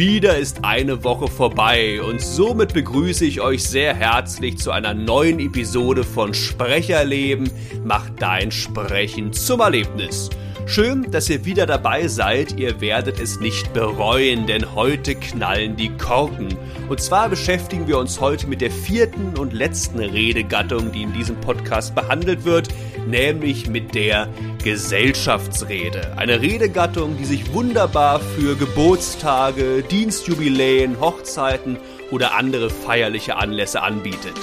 Wieder ist eine Woche vorbei und somit begrüße ich euch sehr herzlich zu einer neuen Episode von Sprecherleben. Macht dein Sprechen zum Erlebnis. Schön, dass ihr wieder dabei seid. Ihr werdet es nicht bereuen, denn heute knallen die Korken. Und zwar beschäftigen wir uns heute mit der vierten und letzten Redegattung, die in diesem Podcast behandelt wird, nämlich mit der Gesellschaftsrede. Eine Redegattung, die sich wunderbar für Geburtstage, Dienstjubiläen, Hochzeiten oder andere feierliche Anlässe anbietet.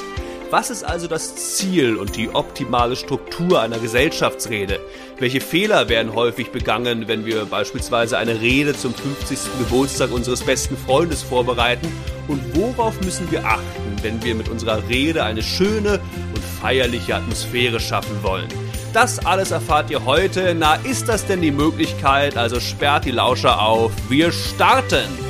Was ist also das Ziel und die optimale Struktur einer Gesellschaftsrede? Welche Fehler werden häufig begangen, wenn wir beispielsweise eine Rede zum 50. Geburtstag unseres besten Freundes vorbereiten? Und worauf müssen wir achten, wenn wir mit unserer Rede eine schöne und feierliche Atmosphäre schaffen wollen? Das alles erfahrt ihr heute. Na, ist das denn die Möglichkeit? Also sperrt die Lauscher auf. Wir starten!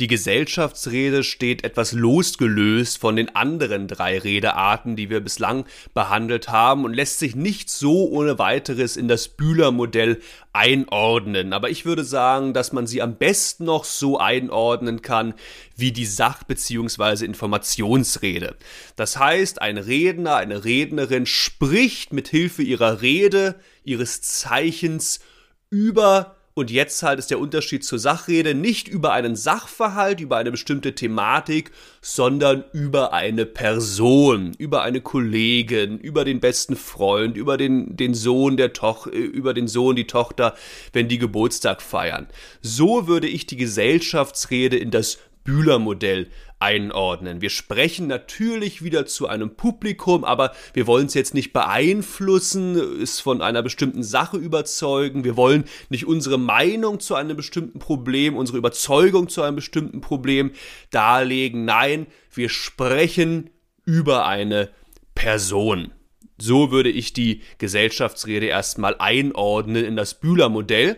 Die Gesellschaftsrede steht etwas losgelöst von den anderen drei Redearten, die wir bislang behandelt haben und lässt sich nicht so ohne weiteres in das Bühler-Modell einordnen. Aber ich würde sagen, dass man sie am besten noch so einordnen kann wie die Sach- bzw. Informationsrede. Das heißt, ein Redner, eine Rednerin spricht mit Hilfe ihrer Rede, ihres Zeichens über und jetzt halt ist der Unterschied zur Sachrede nicht über einen Sachverhalt, über eine bestimmte Thematik, sondern über eine Person, über eine Kollegin, über den besten Freund, über den, den Sohn der Tochter, über den Sohn, die Tochter, wenn die Geburtstag feiern. So würde ich die Gesellschaftsrede in das Bühler-Modell einordnen. Wir sprechen natürlich wieder zu einem Publikum, aber wir wollen es jetzt nicht beeinflussen, es von einer bestimmten Sache überzeugen. Wir wollen nicht unsere Meinung zu einem bestimmten Problem, unsere Überzeugung zu einem bestimmten Problem darlegen. Nein, wir sprechen über eine Person. So würde ich die Gesellschaftsrede erstmal einordnen in das Bühler-Modell.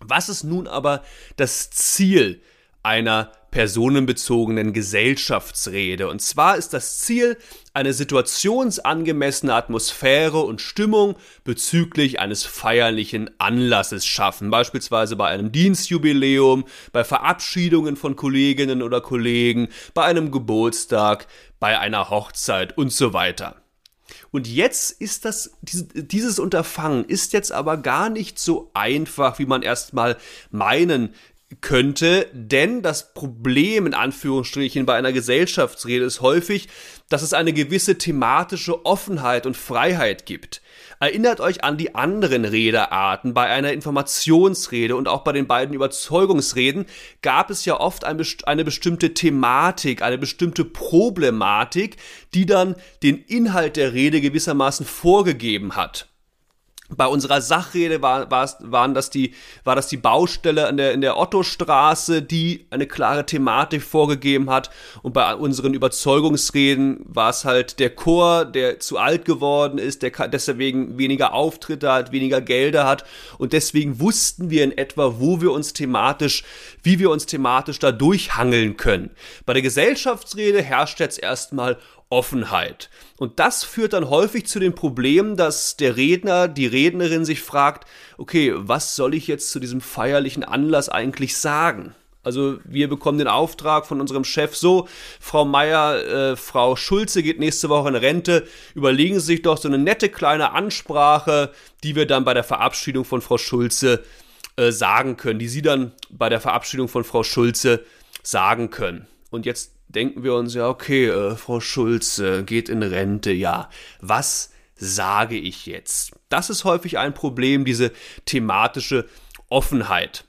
Was ist nun aber das Ziel einer personenbezogenen Gesellschaftsrede. Und zwar ist das Ziel, eine situationsangemessene Atmosphäre und Stimmung bezüglich eines feierlichen Anlasses schaffen, beispielsweise bei einem Dienstjubiläum, bei Verabschiedungen von Kolleginnen oder Kollegen, bei einem Geburtstag, bei einer Hochzeit und so weiter. Und jetzt ist das, dieses Unterfangen ist jetzt aber gar nicht so einfach, wie man erstmal meinen könnte, denn das Problem in Anführungsstrichen bei einer Gesellschaftsrede ist häufig, dass es eine gewisse thematische Offenheit und Freiheit gibt. Erinnert euch an die anderen Redearten. Bei einer Informationsrede und auch bei den beiden Überzeugungsreden gab es ja oft eine bestimmte Thematik, eine bestimmte Problematik, die dann den Inhalt der Rede gewissermaßen vorgegeben hat bei unserer Sachrede war, war, waren das die, war das die Baustelle in der, in der Ottostraße, die eine klare Thematik vorgegeben hat. Und bei unseren Überzeugungsreden war es halt der Chor, der zu alt geworden ist, der deswegen weniger Auftritte hat, weniger Gelder hat. Und deswegen wussten wir in etwa, wo wir uns thematisch, wie wir uns thematisch da durchhangeln können. Bei der Gesellschaftsrede herrscht jetzt erstmal Offenheit. Und das führt dann häufig zu dem Problem, dass der Redner, die Rednerin sich fragt, okay, was soll ich jetzt zu diesem feierlichen Anlass eigentlich sagen? Also wir bekommen den Auftrag von unserem Chef so, Frau Meier, äh, Frau Schulze geht nächste Woche in Rente, überlegen Sie sich doch so eine nette kleine Ansprache, die wir dann bei der Verabschiedung von Frau Schulze äh, sagen können, die Sie dann bei der Verabschiedung von Frau Schulze sagen können. Und jetzt denken wir uns ja, okay, äh, Frau Schulze geht in Rente, ja. Was sage ich jetzt? Das ist häufig ein Problem, diese thematische Offenheit.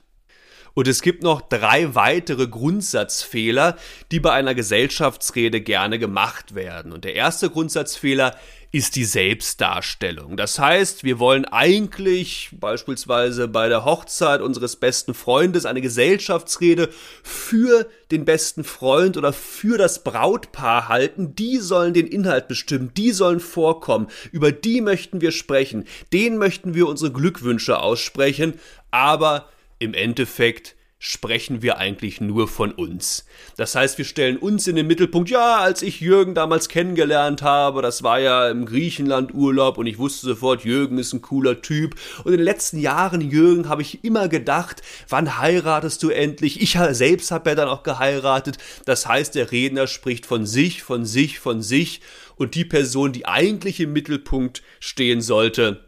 Und es gibt noch drei weitere Grundsatzfehler, die bei einer Gesellschaftsrede gerne gemacht werden. Und der erste Grundsatzfehler ist die Selbstdarstellung. Das heißt, wir wollen eigentlich beispielsweise bei der Hochzeit unseres besten Freundes eine Gesellschaftsrede für den besten Freund oder für das Brautpaar halten. Die sollen den Inhalt bestimmen, die sollen vorkommen, über die möchten wir sprechen, denen möchten wir unsere Glückwünsche aussprechen, aber im Endeffekt sprechen wir eigentlich nur von uns. Das heißt, wir stellen uns in den Mittelpunkt, ja, als ich Jürgen damals kennengelernt habe, das war ja im Griechenland Urlaub und ich wusste sofort, Jürgen ist ein cooler Typ. Und in den letzten Jahren, Jürgen, habe ich immer gedacht, wann heiratest du endlich? Ich selbst habe ja dann auch geheiratet. Das heißt, der Redner spricht von sich, von sich, von sich und die Person, die eigentlich im Mittelpunkt stehen sollte,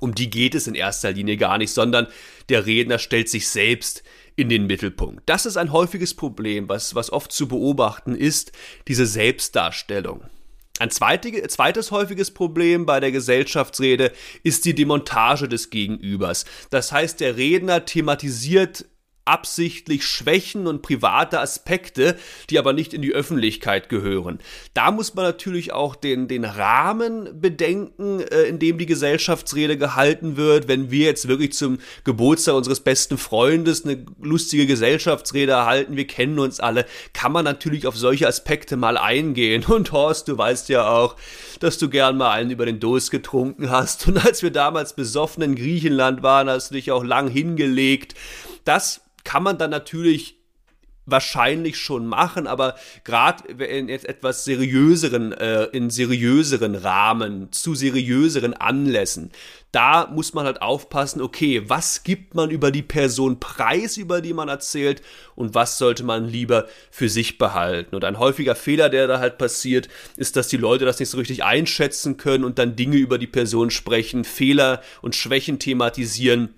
um die geht es in erster Linie gar nicht, sondern der Redner stellt sich selbst in den Mittelpunkt. Das ist ein häufiges Problem, was, was oft zu beobachten ist, diese Selbstdarstellung. Ein zweites häufiges Problem bei der Gesellschaftsrede ist die Demontage des Gegenübers. Das heißt, der Redner thematisiert absichtlich Schwächen und private Aspekte, die aber nicht in die Öffentlichkeit gehören. Da muss man natürlich auch den, den Rahmen bedenken, äh, in dem die Gesellschaftsrede gehalten wird. Wenn wir jetzt wirklich zum Geburtstag unseres besten Freundes eine lustige Gesellschaftsrede erhalten, wir kennen uns alle, kann man natürlich auf solche Aspekte mal eingehen. Und Horst, du weißt ja auch, dass du gern mal einen über den Dos getrunken hast. Und als wir damals besoffen in Griechenland waren, hast du dich auch lang hingelegt. Das kann man dann natürlich wahrscheinlich schon machen, aber gerade in etwas seriöseren, äh, in seriöseren Rahmen, zu seriöseren Anlässen, da muss man halt aufpassen, okay, was gibt man über die Person preis, über die man erzählt und was sollte man lieber für sich behalten. Und ein häufiger Fehler, der da halt passiert, ist, dass die Leute das nicht so richtig einschätzen können und dann Dinge über die Person sprechen, Fehler und Schwächen thematisieren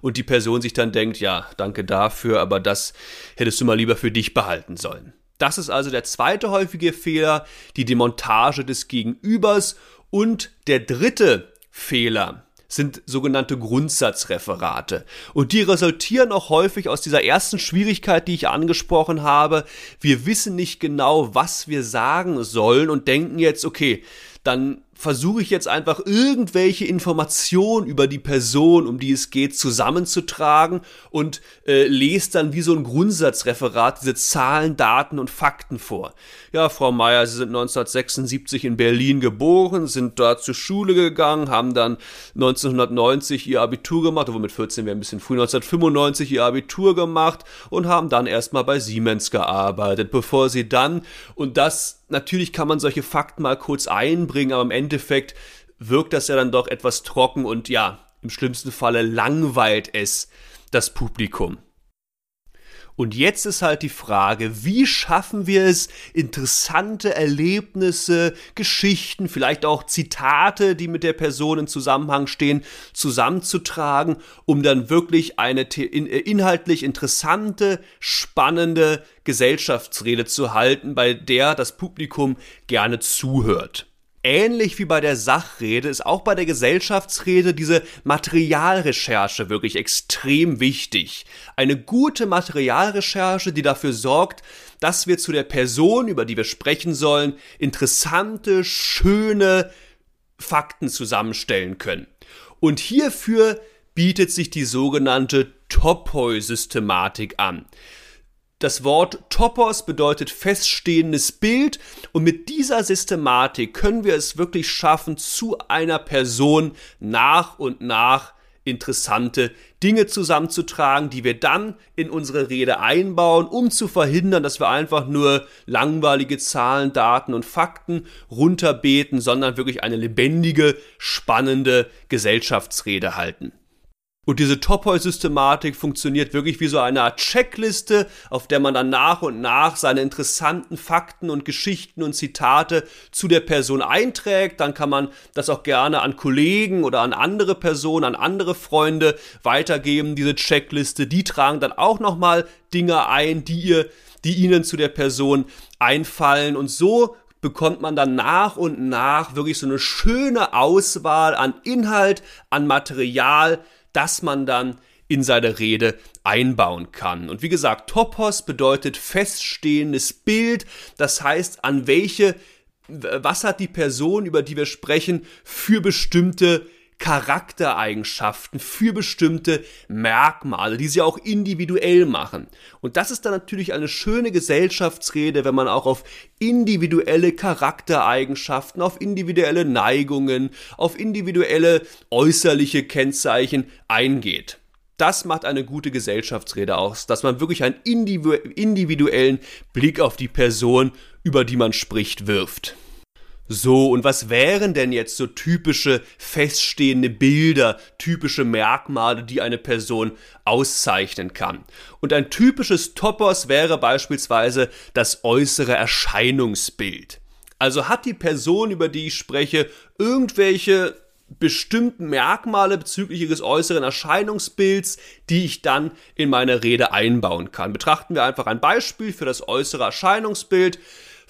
und die Person sich dann denkt, ja, danke dafür, aber das hättest du mal lieber für dich behalten sollen. Das ist also der zweite häufige Fehler, die Demontage des Gegenübers. Und der dritte Fehler sind sogenannte Grundsatzreferate. Und die resultieren auch häufig aus dieser ersten Schwierigkeit, die ich angesprochen habe. Wir wissen nicht genau, was wir sagen sollen und denken jetzt, okay, dann versuche ich jetzt einfach irgendwelche Informationen über die Person, um die es geht, zusammenzutragen und äh, lese dann wie so ein Grundsatzreferat diese Zahlen, Daten und Fakten vor. Ja, Frau Meier, Sie sind 1976 in Berlin geboren, sind dort zur Schule gegangen, haben dann 1990 Ihr Abitur gemacht, obwohl mit 14 wäre ein bisschen früh, 1995 Ihr Abitur gemacht und haben dann erstmal bei Siemens gearbeitet, bevor Sie dann, und das, natürlich kann man solche Fakten mal kurz einbringen, aber im Ende Endeffekt wirkt das ja dann doch etwas trocken und ja, im schlimmsten Falle langweilt es das Publikum. Und jetzt ist halt die Frage, wie schaffen wir es, interessante Erlebnisse, Geschichten, vielleicht auch Zitate, die mit der Person in Zusammenhang stehen, zusammenzutragen, um dann wirklich eine äh, inhaltlich interessante, spannende Gesellschaftsrede zu halten, bei der das Publikum gerne zuhört. Ähnlich wie bei der Sachrede ist auch bei der Gesellschaftsrede diese Materialrecherche wirklich extrem wichtig. Eine gute Materialrecherche, die dafür sorgt, dass wir zu der Person, über die wir sprechen sollen, interessante, schöne Fakten zusammenstellen können. Und hierfür bietet sich die sogenannte Topoi-Systematik an. Das Wort Topos bedeutet feststehendes Bild und mit dieser Systematik können wir es wirklich schaffen, zu einer Person nach und nach interessante Dinge zusammenzutragen, die wir dann in unsere Rede einbauen, um zu verhindern, dass wir einfach nur langweilige Zahlen, Daten und Fakten runterbeten, sondern wirklich eine lebendige, spannende Gesellschaftsrede halten. Und diese Topoi-Systematik funktioniert wirklich wie so eine Art Checkliste, auf der man dann nach und nach seine interessanten Fakten und Geschichten und Zitate zu der Person einträgt. Dann kann man das auch gerne an Kollegen oder an andere Personen, an andere Freunde weitergeben, diese Checkliste. Die tragen dann auch nochmal Dinge ein, die ihr, die ihnen zu der Person einfallen. Und so bekommt man dann nach und nach wirklich so eine schöne Auswahl an Inhalt, an Material, das man dann in seine Rede einbauen kann. Und wie gesagt, Topos bedeutet feststehendes Bild, das heißt, an welche, was hat die Person, über die wir sprechen, für bestimmte Charaktereigenschaften, für bestimmte Merkmale, die sie auch individuell machen. Und das ist dann natürlich eine schöne Gesellschaftsrede, wenn man auch auf individuelle Charaktereigenschaften, auf individuelle Neigungen, auf individuelle äußerliche Kennzeichen eingeht. Das macht eine gute Gesellschaftsrede aus, dass man wirklich einen individuellen Blick auf die Person, über die man spricht, wirft. So, und was wären denn jetzt so typische feststehende Bilder, typische Merkmale, die eine Person auszeichnen kann? Und ein typisches Topos wäre beispielsweise das äußere Erscheinungsbild. Also hat die Person, über die ich spreche, irgendwelche bestimmten Merkmale bezüglich ihres äußeren Erscheinungsbilds, die ich dann in meine Rede einbauen kann. Betrachten wir einfach ein Beispiel für das äußere Erscheinungsbild.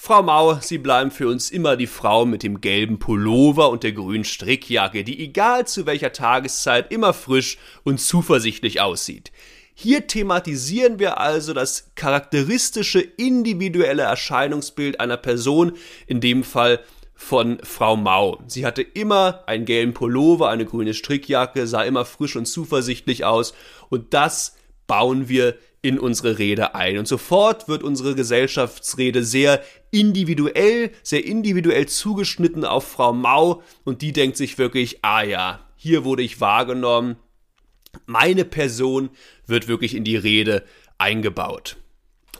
Frau Mau, Sie bleiben für uns immer die Frau mit dem gelben Pullover und der grünen Strickjacke, die egal zu welcher Tageszeit immer frisch und zuversichtlich aussieht. Hier thematisieren wir also das charakteristische individuelle Erscheinungsbild einer Person, in dem Fall von Frau Mau. Sie hatte immer einen gelben Pullover, eine grüne Strickjacke, sah immer frisch und zuversichtlich aus und das bauen wir in unsere Rede ein. Und sofort wird unsere Gesellschaftsrede sehr individuell, sehr individuell zugeschnitten auf Frau Mau und die denkt sich wirklich, ah ja, hier wurde ich wahrgenommen. Meine Person wird wirklich in die Rede eingebaut.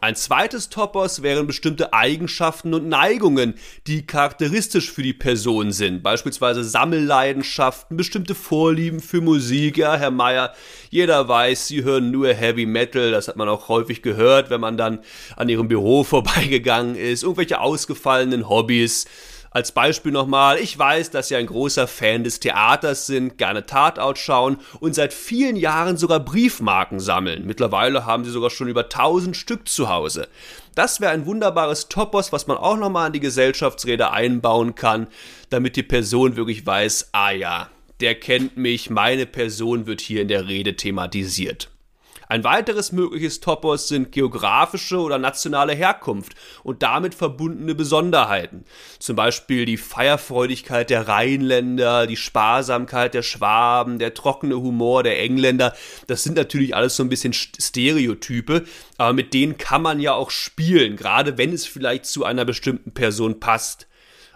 Ein zweites Topos wären bestimmte Eigenschaften und Neigungen, die charakteristisch für die Person sind. Beispielsweise Sammelleidenschaften, bestimmte Vorlieben für Musik. Ja, Herr Meier, jeder weiß, Sie hören nur Heavy Metal. Das hat man auch häufig gehört, wenn man dann an Ihrem Büro vorbeigegangen ist. Irgendwelche ausgefallenen Hobbys. Als Beispiel nochmal, ich weiß, dass Sie ein großer Fan des Theaters sind, gerne Tatort schauen und seit vielen Jahren sogar Briefmarken sammeln. Mittlerweile haben Sie sogar schon über 1000 Stück zu Hause. Das wäre ein wunderbares Topos, was man auch nochmal in die Gesellschaftsrede einbauen kann, damit die Person wirklich weiß, ah ja, der kennt mich, meine Person wird hier in der Rede thematisiert. Ein weiteres mögliches Topos sind geografische oder nationale Herkunft und damit verbundene Besonderheiten. Zum Beispiel die Feierfreudigkeit der Rheinländer, die Sparsamkeit der Schwaben, der trockene Humor der Engländer. Das sind natürlich alles so ein bisschen Stereotype, aber mit denen kann man ja auch spielen, gerade wenn es vielleicht zu einer bestimmten Person passt.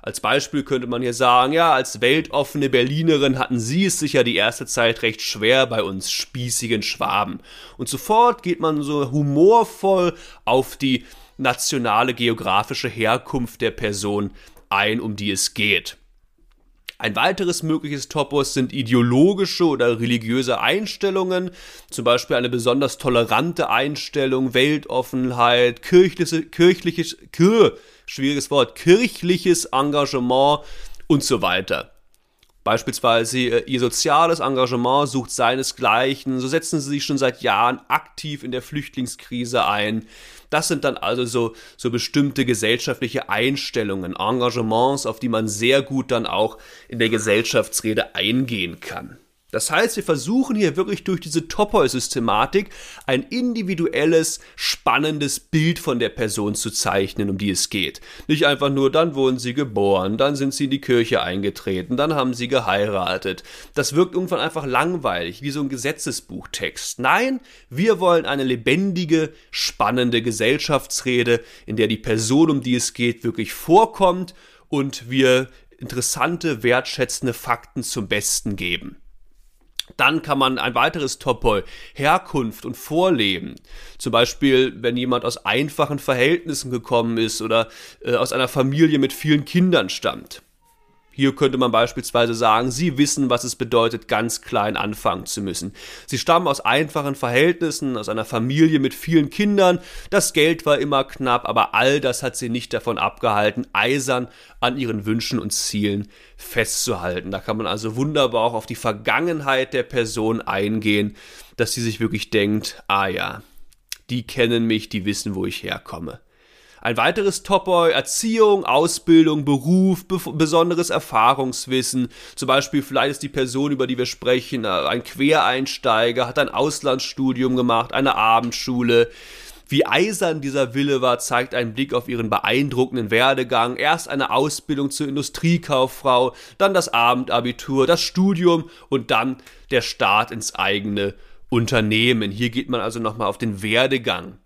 Als Beispiel könnte man hier sagen, ja, als weltoffene Berlinerin hatten Sie es sicher die erste Zeit recht schwer bei uns spießigen Schwaben. Und sofort geht man so humorvoll auf die nationale geografische Herkunft der Person ein, um die es geht. Ein weiteres mögliches Topos sind ideologische oder religiöse Einstellungen, zum Beispiel eine besonders tolerante Einstellung, Weltoffenheit, kirchliche, kirchliches, kirch, schwieriges Wort, kirchliches Engagement und so weiter. Beispielsweise äh, ihr soziales Engagement sucht seinesgleichen, so setzen sie sich schon seit Jahren aktiv in der Flüchtlingskrise ein. Das sind dann also so, so bestimmte gesellschaftliche Einstellungen, Engagements, auf die man sehr gut dann auch in der Gesellschaftsrede eingehen kann. Das heißt, wir versuchen hier wirklich durch diese Topoi-Systematik ein individuelles, spannendes Bild von der Person zu zeichnen, um die es geht. Nicht einfach nur, dann wurden sie geboren, dann sind sie in die Kirche eingetreten, dann haben sie geheiratet. Das wirkt irgendwann einfach langweilig, wie so ein Gesetzesbuchtext. Nein, wir wollen eine lebendige, spannende Gesellschaftsrede, in der die Person, um die es geht, wirklich vorkommt und wir interessante, wertschätzende Fakten zum Besten geben. Dann kann man ein weiteres Topoi, Herkunft und Vorleben. Zum Beispiel, wenn jemand aus einfachen Verhältnissen gekommen ist oder äh, aus einer Familie mit vielen Kindern stammt. Hier könnte man beispielsweise sagen, sie wissen, was es bedeutet, ganz klein anfangen zu müssen. Sie stammen aus einfachen Verhältnissen, aus einer Familie mit vielen Kindern, das Geld war immer knapp, aber all das hat sie nicht davon abgehalten, eisern an ihren Wünschen und Zielen festzuhalten. Da kann man also wunderbar auch auf die Vergangenheit der Person eingehen, dass sie sich wirklich denkt, ah ja, die kennen mich, die wissen, wo ich herkomme. Ein weiteres Topoi, Erziehung, Ausbildung, Beruf, be besonderes Erfahrungswissen. Zum Beispiel vielleicht ist die Person, über die wir sprechen, äh, ein Quereinsteiger, hat ein Auslandsstudium gemacht, eine Abendschule. Wie eisern dieser Wille war, zeigt ein Blick auf ihren beeindruckenden Werdegang. Erst eine Ausbildung zur Industriekauffrau, dann das Abendabitur, das Studium und dann der Start ins eigene Unternehmen. Hier geht man also nochmal auf den Werdegang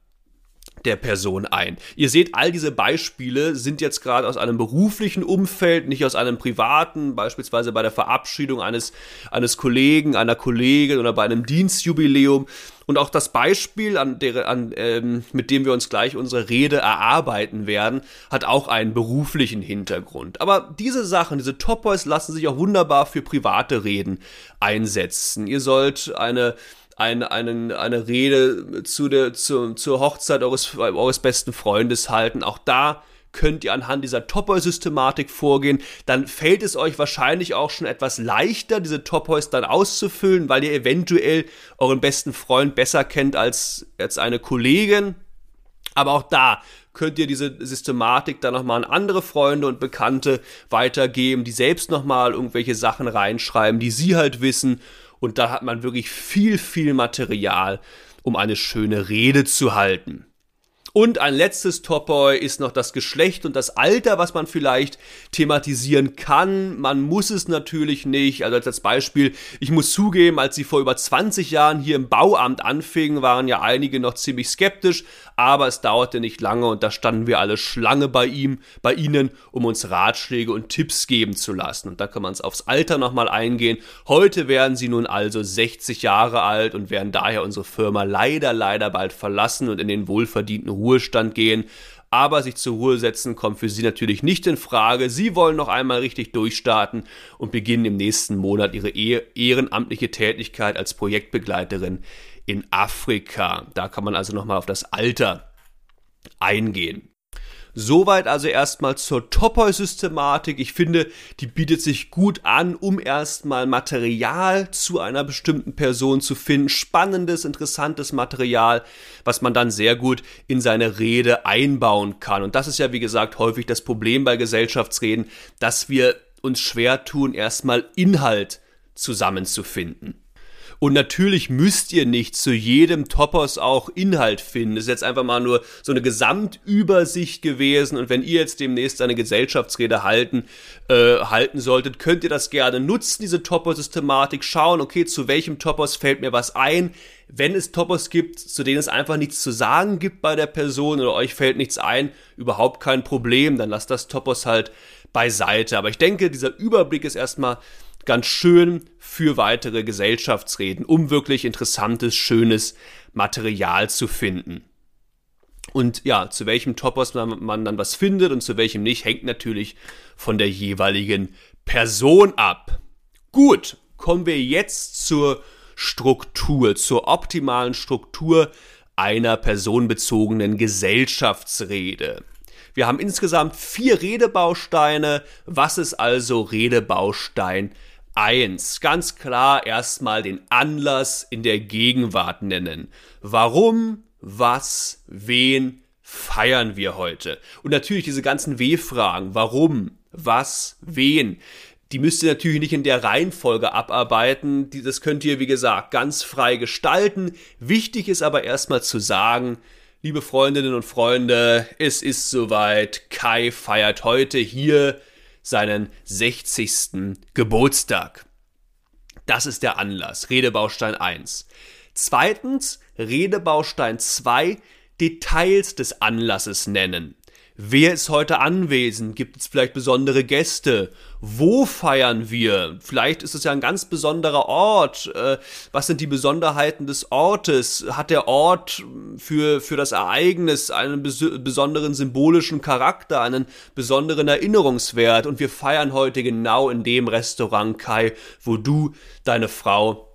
der Person ein. Ihr seht, all diese Beispiele sind jetzt gerade aus einem beruflichen Umfeld, nicht aus einem privaten, beispielsweise bei der Verabschiedung eines, eines Kollegen, einer Kollegin oder bei einem Dienstjubiläum. Und auch das Beispiel, an der, an, ähm, mit dem wir uns gleich unsere Rede erarbeiten werden, hat auch einen beruflichen Hintergrund. Aber diese Sachen, diese Top Boys lassen sich auch wunderbar für private Reden einsetzen. Ihr sollt eine ein, einen, eine Rede zu der, zu, zur Hochzeit eures, eures besten Freundes halten. Auch da könnt ihr anhand dieser Topoi-Systematik vorgehen, dann fällt es euch wahrscheinlich auch schon etwas leichter, diese Topois dann auszufüllen, weil ihr eventuell euren besten Freund besser kennt als, als eine Kollegin. Aber auch da könnt ihr diese Systematik dann nochmal an andere Freunde und Bekannte weitergeben, die selbst nochmal irgendwelche Sachen reinschreiben, die sie halt wissen und da hat man wirklich viel, viel Material, um eine schöne Rede zu halten. Und ein letztes Topoi ist noch das Geschlecht und das Alter, was man vielleicht thematisieren kann. Man muss es natürlich nicht. Also als Beispiel, ich muss zugeben, als sie vor über 20 Jahren hier im Bauamt anfingen, waren ja einige noch ziemlich skeptisch, aber es dauerte nicht lange und da standen wir alle Schlange bei ihm, bei ihnen, um uns Ratschläge und Tipps geben zu lassen. Und da kann man es aufs Alter nochmal eingehen. Heute werden sie nun also 60 Jahre alt und werden daher unsere Firma leider, leider bald verlassen und in den wohlverdienten Ruhestand gehen. Aber sich zur Ruhe setzen kommt für Sie natürlich nicht in Frage. Sie wollen noch einmal richtig durchstarten und beginnen im nächsten Monat Ihre ehrenamtliche Tätigkeit als Projektbegleiterin in Afrika. Da kann man also nochmal auf das Alter eingehen. Soweit also erstmal zur Topoi-Systematik. Ich finde, die bietet sich gut an, um erstmal Material zu einer bestimmten Person zu finden. Spannendes, interessantes Material, was man dann sehr gut in seine Rede einbauen kann. Und das ist ja, wie gesagt, häufig das Problem bei Gesellschaftsreden, dass wir uns schwer tun, erstmal Inhalt zusammenzufinden. Und natürlich müsst ihr nicht zu jedem Topos auch Inhalt finden. Das ist jetzt einfach mal nur so eine Gesamtübersicht gewesen. Und wenn ihr jetzt demnächst eine Gesellschaftsrede halten, äh, halten solltet, könnt ihr das gerne nutzen, diese Topos-Systematik. Schauen, okay, zu welchem Topos fällt mir was ein. Wenn es Topos gibt, zu denen es einfach nichts zu sagen gibt bei der Person oder euch fällt nichts ein, überhaupt kein Problem. Dann lasst das Topos halt beiseite. Aber ich denke, dieser Überblick ist erstmal ganz schön für weitere Gesellschaftsreden, um wirklich interessantes, schönes Material zu finden. Und ja, zu welchem Topos man, man, dann was findet und zu welchem nicht, hängt natürlich von der jeweiligen Person ab. Gut, kommen wir jetzt zur Struktur, zur optimalen Struktur einer personenbezogenen Gesellschaftsrede. Wir haben insgesamt vier Redebausteine. Was ist also Redebaustein 1. Ganz klar erstmal den Anlass in der Gegenwart nennen. Warum, was, wen feiern wir heute? Und natürlich diese ganzen W-Fragen. Warum, was, wen? Die müsst ihr natürlich nicht in der Reihenfolge abarbeiten. Das könnt ihr, wie gesagt, ganz frei gestalten. Wichtig ist aber erstmal zu sagen, liebe Freundinnen und Freunde, es ist soweit. Kai feiert heute hier seinen 60. Geburtstag. Das ist der Anlass, Redebaustein 1. Zweitens, Redebaustein 2, Details des Anlasses nennen. Wer ist heute anwesend? Gibt es vielleicht besondere Gäste? Wo feiern wir? Vielleicht ist es ja ein ganz besonderer Ort. Äh, was sind die Besonderheiten des Ortes? Hat der Ort für, für das Ereignis einen bes besonderen symbolischen Charakter, einen besonderen Erinnerungswert? Und wir feiern heute genau in dem Restaurant, Kai, wo du deine Frau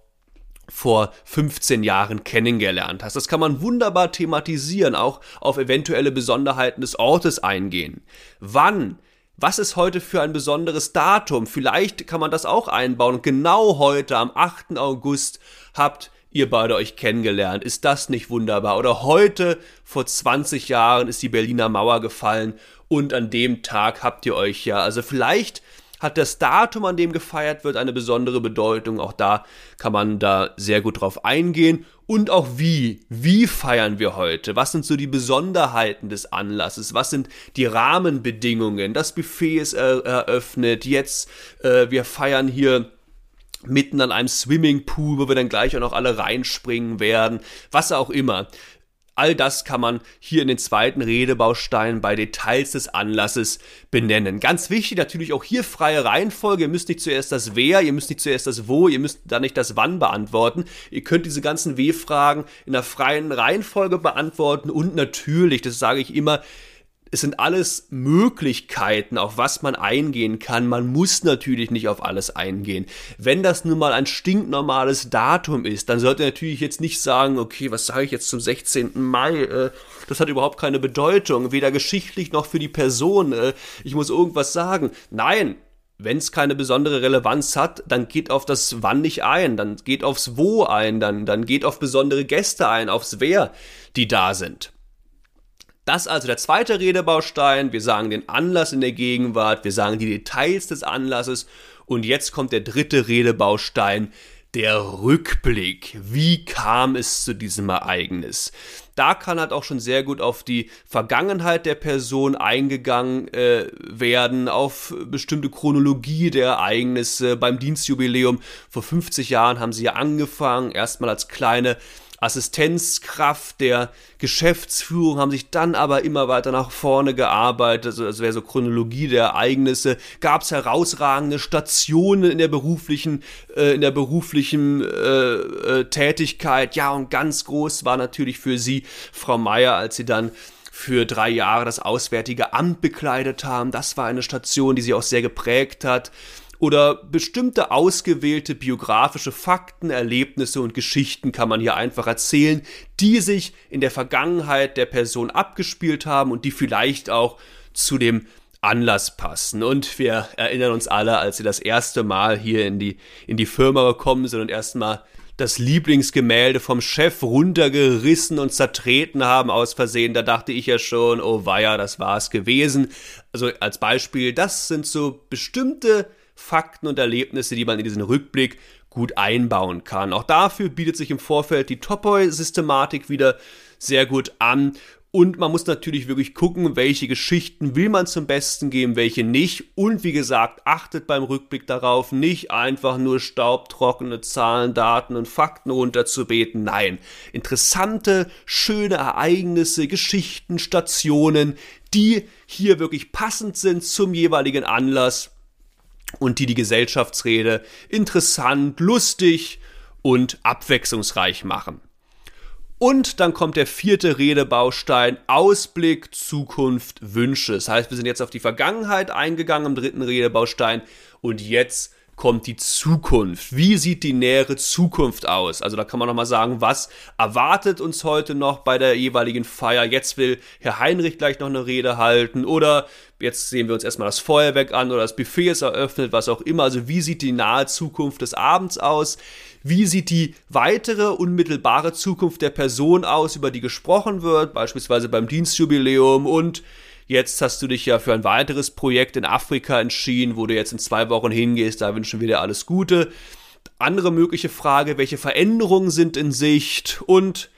vor 15 Jahren kennengelernt hast. Das kann man wunderbar thematisieren, auch auf eventuelle Besonderheiten des Ortes eingehen. Wann? Was ist heute für ein besonderes Datum? Vielleicht kann man das auch einbauen. genau heute, am 8. August, habt ihr beide euch kennengelernt. Ist das nicht wunderbar? Oder heute, vor 20 Jahren, ist die Berliner Mauer gefallen und an dem Tag habt ihr euch ja. Also vielleicht hat das Datum, an dem gefeiert wird, eine besondere Bedeutung. Auch da kann man da sehr gut drauf eingehen. Und auch wie. Wie feiern wir heute? Was sind so die Besonderheiten des Anlasses? Was sind die Rahmenbedingungen? Das Buffet ist eröffnet. Jetzt, äh, wir feiern hier mitten an einem Swimmingpool, wo wir dann gleich auch noch alle reinspringen werden. Was auch immer All das kann man hier in den zweiten Redebaustein bei Details des Anlasses benennen. Ganz wichtig natürlich auch hier freie Reihenfolge. Ihr müsst nicht zuerst das Wer, ihr müsst nicht zuerst das Wo, ihr müsst da nicht das Wann beantworten. Ihr könnt diese ganzen W-Fragen in der freien Reihenfolge beantworten und natürlich, das sage ich immer, es sind alles Möglichkeiten, auf was man eingehen kann. Man muss natürlich nicht auf alles eingehen. Wenn das nun mal ein stinknormales Datum ist, dann sollte natürlich jetzt nicht sagen, okay, was sage ich jetzt zum 16. Mai? Äh, das hat überhaupt keine Bedeutung, weder geschichtlich noch für die Person. Äh, ich muss irgendwas sagen. Nein, wenn es keine besondere Relevanz hat, dann geht auf das Wann nicht ein, dann geht aufs Wo ein, dann, dann geht auf besondere Gäste ein, aufs Wer, die da sind. Das ist also der zweite Redebaustein. Wir sagen den Anlass in der Gegenwart, wir sagen die Details des Anlasses und jetzt kommt der dritte Redebaustein, der Rückblick. Wie kam es zu diesem Ereignis? Da kann halt auch schon sehr gut auf die Vergangenheit der Person eingegangen äh, werden, auf bestimmte Chronologie der Ereignisse. Beim Dienstjubiläum vor 50 Jahren haben sie ja angefangen, erstmal als kleine Assistenzkraft der Geschäftsführung, haben sich dann aber immer weiter nach vorne gearbeitet, also das wäre so Chronologie der Ereignisse, gab es herausragende Stationen in der beruflichen, äh, in der beruflichen äh, äh, Tätigkeit, ja und ganz groß war natürlich für sie Frau Meier, als sie dann für drei Jahre das Auswärtige Amt bekleidet haben. Das war eine Station, die sie auch sehr geprägt hat oder bestimmte ausgewählte biografische Fakten, Erlebnisse und Geschichten kann man hier einfach erzählen, die sich in der Vergangenheit der Person abgespielt haben und die vielleicht auch zu dem Anlass passen. Und wir erinnern uns alle, als sie das erste Mal hier in die, in die Firma gekommen sind und erstmal das Lieblingsgemälde vom Chef runtergerissen und zertreten haben aus Versehen, da dachte ich ja schon, oh weia, das war es gewesen. Also als Beispiel, das sind so bestimmte Fakten und Erlebnisse, die man in diesen Rückblick gut einbauen kann. Auch dafür bietet sich im Vorfeld die Topoi-Systematik wieder sehr gut an. Und man muss natürlich wirklich gucken, welche Geschichten will man zum Besten geben, welche nicht. Und wie gesagt, achtet beim Rückblick darauf, nicht einfach nur staubtrockene Zahlen, Daten und Fakten runterzubeten. Nein, interessante, schöne Ereignisse, Geschichten, Stationen, die hier wirklich passend sind zum jeweiligen Anlass und die die Gesellschaftsrede interessant, lustig und abwechslungsreich machen. Und dann kommt der vierte Redebaustein, Ausblick, Zukunft, Wünsche. Das heißt, wir sind jetzt auf die Vergangenheit eingegangen im dritten Redebaustein und jetzt kommt die Zukunft? Wie sieht die nähere Zukunft aus? Also da kann man nochmal sagen, was erwartet uns heute noch bei der jeweiligen Feier? Jetzt will Herr Heinrich gleich noch eine Rede halten oder jetzt sehen wir uns erstmal das Feuerwerk an oder das Buffet ist eröffnet, was auch immer. Also wie sieht die nahe Zukunft des Abends aus? Wie sieht die weitere unmittelbare Zukunft der Person aus, über die gesprochen wird, beispielsweise beim Dienstjubiläum und Jetzt hast du dich ja für ein weiteres Projekt in Afrika entschieden, wo du jetzt in zwei Wochen hingehst. Da wünschen wir dir alles Gute. Andere mögliche Frage, welche Veränderungen sind in Sicht? Und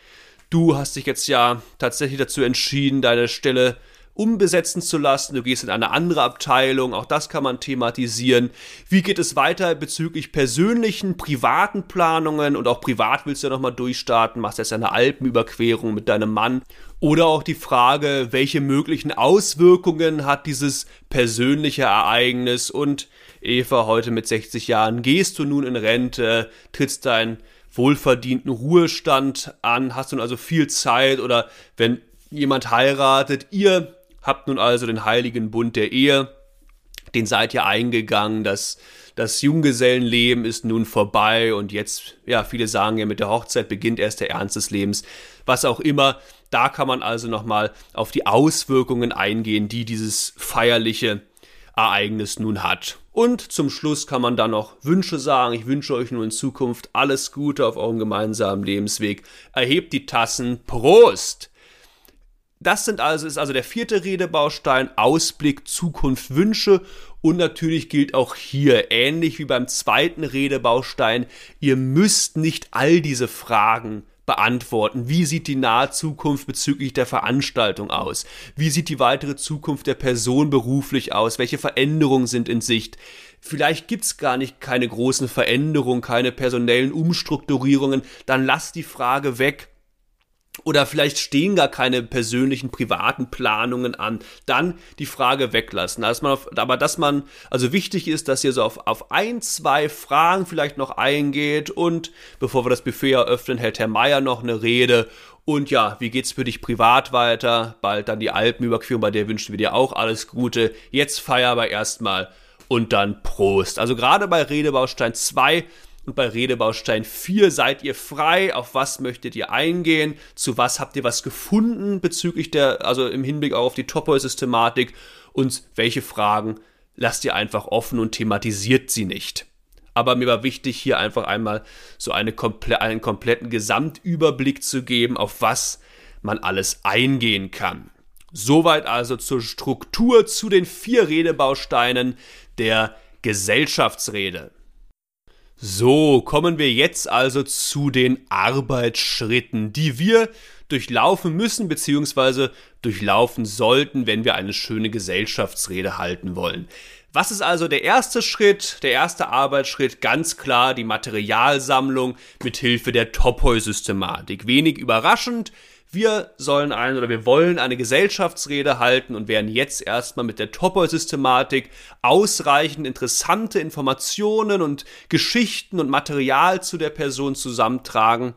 du hast dich jetzt ja tatsächlich dazu entschieden, deine Stelle umbesetzen zu lassen. Du gehst in eine andere Abteilung, auch das kann man thematisieren. Wie geht es weiter bezüglich persönlichen, privaten Planungen und auch privat willst du ja nochmal durchstarten, machst jetzt eine Alpenüberquerung mit deinem Mann. Oder auch die Frage, welche möglichen Auswirkungen hat dieses persönliche Ereignis und Eva, heute mit 60 Jahren gehst du nun in Rente, trittst deinen wohlverdienten Ruhestand an, hast nun also viel Zeit oder wenn jemand heiratet, ihr habt nun also den heiligen Bund der Ehe, den seid ihr eingegangen, das, das Junggesellenleben ist nun vorbei und jetzt, ja, viele sagen ja, mit der Hochzeit beginnt erst der Ernst des Lebens, was auch immer. Da kann man also nochmal auf die Auswirkungen eingehen, die dieses feierliche Ereignis nun hat. Und zum Schluss kann man dann noch Wünsche sagen. Ich wünsche euch nun in Zukunft alles Gute auf eurem gemeinsamen Lebensweg. Erhebt die Tassen. Prost! Das sind also, ist also der vierte Redebaustein, Ausblick, Zukunft, Wünsche. Und natürlich gilt auch hier, ähnlich wie beim zweiten Redebaustein, ihr müsst nicht all diese Fragen beantworten. Wie sieht die nahe Zukunft bezüglich der Veranstaltung aus? Wie sieht die weitere Zukunft der Person beruflich aus? Welche Veränderungen sind in Sicht? Vielleicht gibt's gar nicht keine großen Veränderungen, keine personellen Umstrukturierungen. Dann lasst die Frage weg oder vielleicht stehen gar keine persönlichen privaten Planungen an, dann die Frage weglassen. Dass man auf, aber dass man, also wichtig ist, dass ihr so auf, auf ein, zwei Fragen vielleicht noch eingeht und bevor wir das Buffet eröffnen, hält Herr Meier noch eine Rede und ja, wie geht's für dich privat weiter? Bald dann die Alpenüberquerung, bei der wünschen wir dir auch alles Gute. Jetzt feier aber erstmal und dann Prost. Also gerade bei Redebaustein 2 und bei Redebaustein 4 seid ihr frei. Auf was möchtet ihr eingehen? Zu was habt ihr was gefunden bezüglich der, also im Hinblick auf die Topoi-Systematik? Und welche Fragen lasst ihr einfach offen und thematisiert sie nicht? Aber mir war wichtig, hier einfach einmal so eine komple einen kompletten Gesamtüberblick zu geben, auf was man alles eingehen kann. Soweit also zur Struktur zu den vier Redebausteinen der Gesellschaftsrede. So, kommen wir jetzt also zu den Arbeitsschritten, die wir durchlaufen müssen bzw. durchlaufen sollten, wenn wir eine schöne Gesellschaftsrede halten wollen. Was ist also der erste Schritt? Der erste Arbeitsschritt, ganz klar die Materialsammlung mit Hilfe der Topoi-Systematik. Wenig überraschend, wir sollen ein oder wir wollen eine Gesellschaftsrede halten und werden jetzt erstmal mit der Topoi-Systematik ausreichend interessante Informationen und Geschichten und Material zu der Person zusammentragen,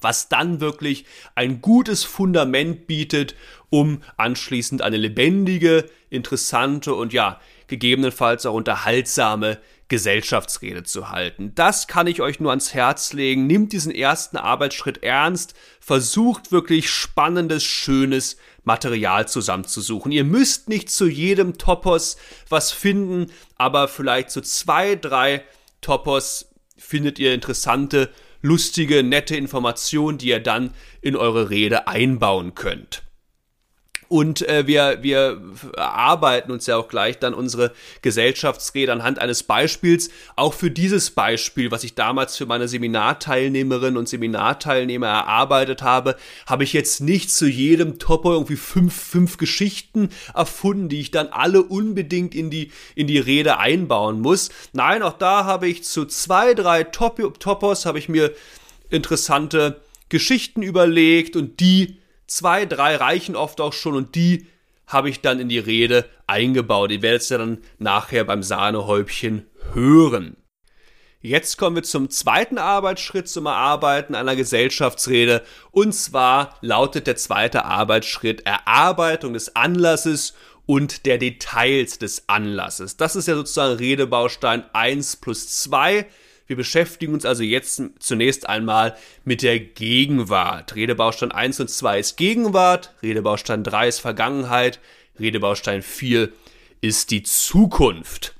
was dann wirklich ein gutes Fundament bietet, um anschließend eine lebendige, interessante und ja, gegebenenfalls auch unterhaltsame Gesellschaftsrede zu halten. Das kann ich euch nur ans Herz legen. Nimmt diesen ersten Arbeitsschritt ernst, versucht wirklich spannendes, schönes Material zusammenzusuchen. Ihr müsst nicht zu jedem Topos was finden, aber vielleicht zu zwei, drei Topos findet ihr interessante, lustige, nette Informationen, die ihr dann in eure Rede einbauen könnt. Und äh, wir, wir erarbeiten uns ja auch gleich dann unsere Gesellschaftsrede anhand eines Beispiels. Auch für dieses Beispiel, was ich damals für meine Seminarteilnehmerinnen und Seminarteilnehmer erarbeitet habe, habe ich jetzt nicht zu jedem Topo irgendwie fünf, fünf Geschichten erfunden, die ich dann alle unbedingt in die, in die Rede einbauen muss. Nein, auch da habe ich zu zwei, drei Top Topos habe ich mir interessante Geschichten überlegt und die Zwei, drei reichen oft auch schon und die habe ich dann in die Rede eingebaut. Ihr werdet es ja dann nachher beim Sahnehäubchen hören. Jetzt kommen wir zum zweiten Arbeitsschritt zum Erarbeiten einer Gesellschaftsrede. Und zwar lautet der zweite Arbeitsschritt Erarbeitung des Anlasses und der Details des Anlasses. Das ist ja sozusagen Redebaustein 1 plus 2. Wir beschäftigen uns also jetzt zunächst einmal mit der Gegenwart. Redebaustein 1 und 2 ist Gegenwart, Redebaustein 3 ist Vergangenheit, Redebaustein 4 ist die Zukunft.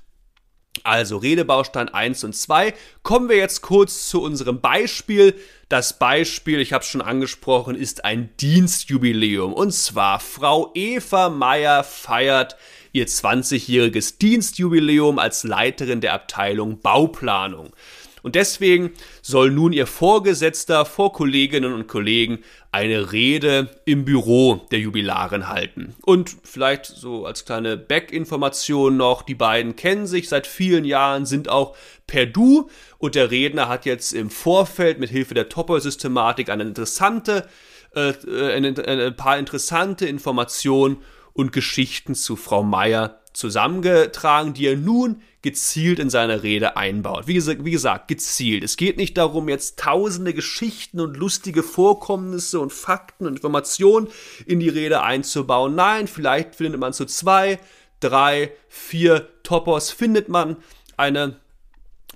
Also Redebaustein 1 und 2. Kommen wir jetzt kurz zu unserem Beispiel. Das Beispiel, ich habe es schon angesprochen, ist ein Dienstjubiläum. Und zwar Frau Eva Meyer feiert ihr 20-jähriges Dienstjubiläum als Leiterin der Abteilung Bauplanung. Und deswegen soll nun ihr Vorgesetzter vor Kolleginnen und Kollegen eine Rede im Büro der Jubilarin halten. Und vielleicht so als kleine Back-Information noch, die beiden kennen sich seit vielen Jahren, sind auch per Du und der Redner hat jetzt im Vorfeld mit Hilfe der Topper-Systematik eine interessante, äh, äh ein, ein paar interessante Informationen und Geschichten zu Frau Meier zusammengetragen, die er nun gezielt in seine Rede einbaut. Wie gesagt, wie gesagt, gezielt. Es geht nicht darum, jetzt tausende Geschichten und lustige Vorkommnisse und Fakten und Informationen in die Rede einzubauen. Nein, vielleicht findet man zu zwei, drei, vier Topos, findet man eine,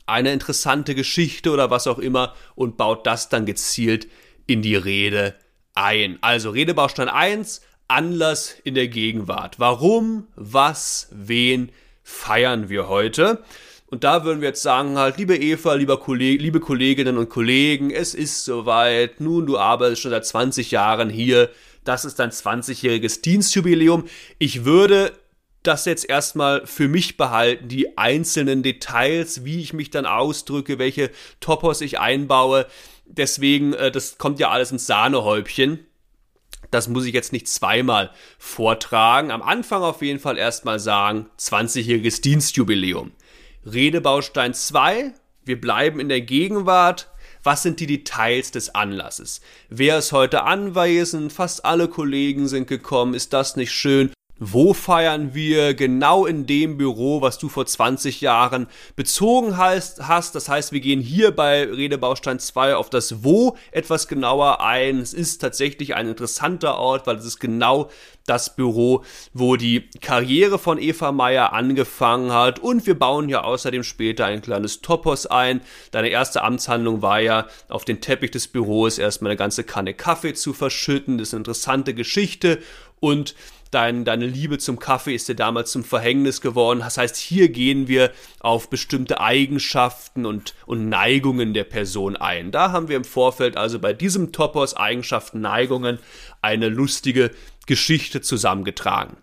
eine interessante Geschichte oder was auch immer und baut das dann gezielt in die Rede ein. Also Redebaustein 1, Anlass in der Gegenwart. Warum, was, wen feiern wir heute? Und da würden wir jetzt sagen halt, liebe Eva, lieber Kolleg liebe Kolleginnen und Kollegen, es ist soweit. Nun, du arbeitest schon seit 20 Jahren hier. Das ist dein 20-jähriges Dienstjubiläum. Ich würde das jetzt erstmal für mich behalten, die einzelnen Details, wie ich mich dann ausdrücke, welche Topos ich einbaue. Deswegen, äh, das kommt ja alles ins Sahnehäubchen. Das muss ich jetzt nicht zweimal vortragen. Am Anfang auf jeden Fall erstmal sagen, 20-jähriges Dienstjubiläum. Redebaustein 2, wir bleiben in der Gegenwart. was sind die Details des Anlasses? Wer ist heute anwesend? Fast alle Kollegen sind gekommen. Ist das nicht schön? Wo feiern wir? Genau in dem Büro, was du vor 20 Jahren bezogen hast. Das heißt, wir gehen hier bei Redebaustein 2 auf das Wo etwas genauer ein. Es ist tatsächlich ein interessanter Ort, weil es ist genau das Büro, wo die Karriere von Eva Meyer angefangen hat. Und wir bauen hier außerdem später ein kleines Topos ein. Deine erste Amtshandlung war ja, auf den Teppich des Büros erstmal eine ganze Kanne Kaffee zu verschütten. Das ist eine interessante Geschichte. Und dein, deine Liebe zum Kaffee ist dir damals zum Verhängnis geworden. Das heißt, hier gehen wir auf bestimmte Eigenschaften und, und Neigungen der Person ein. Da haben wir im Vorfeld also bei diesem Topos Eigenschaften, Neigungen eine lustige Geschichte zusammengetragen.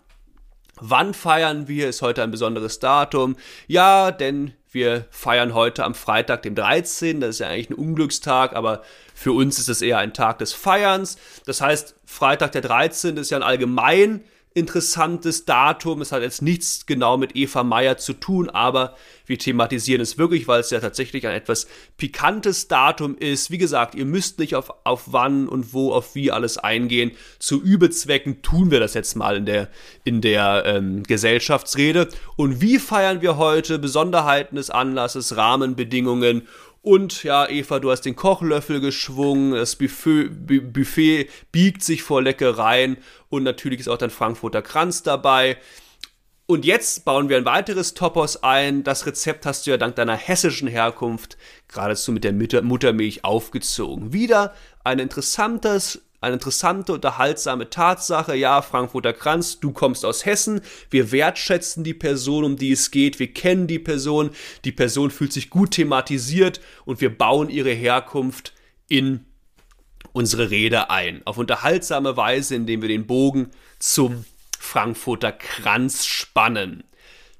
Wann feiern wir? Ist heute ein besonderes Datum? Ja, denn wir feiern heute am Freitag, dem 13. Das ist ja eigentlich ein Unglückstag, aber für uns ist es eher ein Tag des Feierns. Das heißt, Freitag der 13. ist ja ein allgemein interessantes Datum. Es hat jetzt nichts genau mit Eva Meyer zu tun, aber wir thematisieren es wirklich, weil es ja tatsächlich ein etwas pikantes Datum ist. Wie gesagt, ihr müsst nicht auf, auf wann und wo, auf wie alles eingehen. Zu Übezwecken tun wir das jetzt mal in der, in der ähm, Gesellschaftsrede. Und wie feiern wir heute Besonderheiten des Anlasses, Rahmenbedingungen und ja, Eva, du hast den Kochlöffel geschwungen, das Buffet, Buffet biegt sich vor Leckereien und natürlich ist auch dein Frankfurter Kranz dabei. Und jetzt bauen wir ein weiteres Topos ein. Das Rezept hast du ja dank deiner hessischen Herkunft geradezu mit der Muttermilch aufgezogen. Wieder ein interessantes eine interessante, unterhaltsame Tatsache. Ja, Frankfurter Kranz, du kommst aus Hessen. Wir wertschätzen die Person, um die es geht. Wir kennen die Person. Die Person fühlt sich gut thematisiert und wir bauen ihre Herkunft in unsere Rede ein. Auf unterhaltsame Weise, indem wir den Bogen zum Frankfurter Kranz spannen.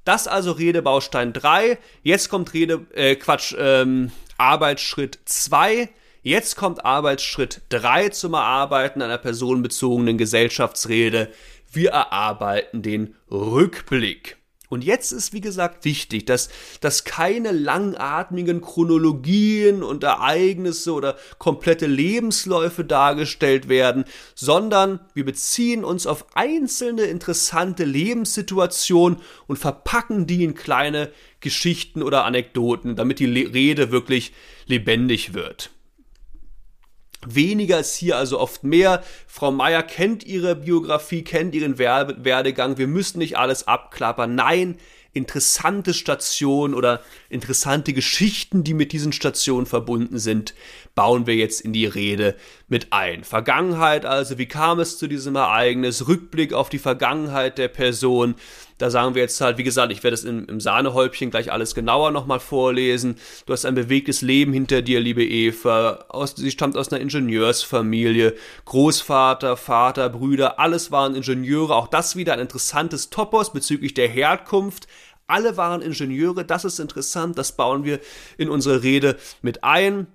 Das also Redebaustein 3. Jetzt kommt Rede, äh, Quatsch, ähm, Arbeitsschritt 2. Jetzt kommt Arbeitsschritt 3 zum Erarbeiten einer personenbezogenen Gesellschaftsrede. Wir erarbeiten den Rückblick. Und jetzt ist, wie gesagt, wichtig, dass, dass keine langatmigen Chronologien und Ereignisse oder komplette Lebensläufe dargestellt werden, sondern wir beziehen uns auf einzelne interessante Lebenssituationen und verpacken die in kleine Geschichten oder Anekdoten, damit die Rede wirklich lebendig wird. Weniger ist hier also oft mehr. Frau Meier kennt ihre Biografie, kennt ihren Werdegang. Wir müssen nicht alles abklappern. Nein, interessante Stationen oder interessante Geschichten, die mit diesen Stationen verbunden sind, bauen wir jetzt in die Rede mit ein. Vergangenheit also, wie kam es zu diesem Ereignis? Rückblick auf die Vergangenheit der Person. Da sagen wir jetzt halt, wie gesagt, ich werde es im, im Sahnehäubchen gleich alles genauer nochmal vorlesen. Du hast ein bewegtes Leben hinter dir, liebe Eva. Aus, sie stammt aus einer Ingenieursfamilie. Großvater, Vater, Brüder, alles waren Ingenieure. Auch das wieder ein interessantes Topos bezüglich der Herkunft. Alle waren Ingenieure, das ist interessant, das bauen wir in unsere Rede mit ein.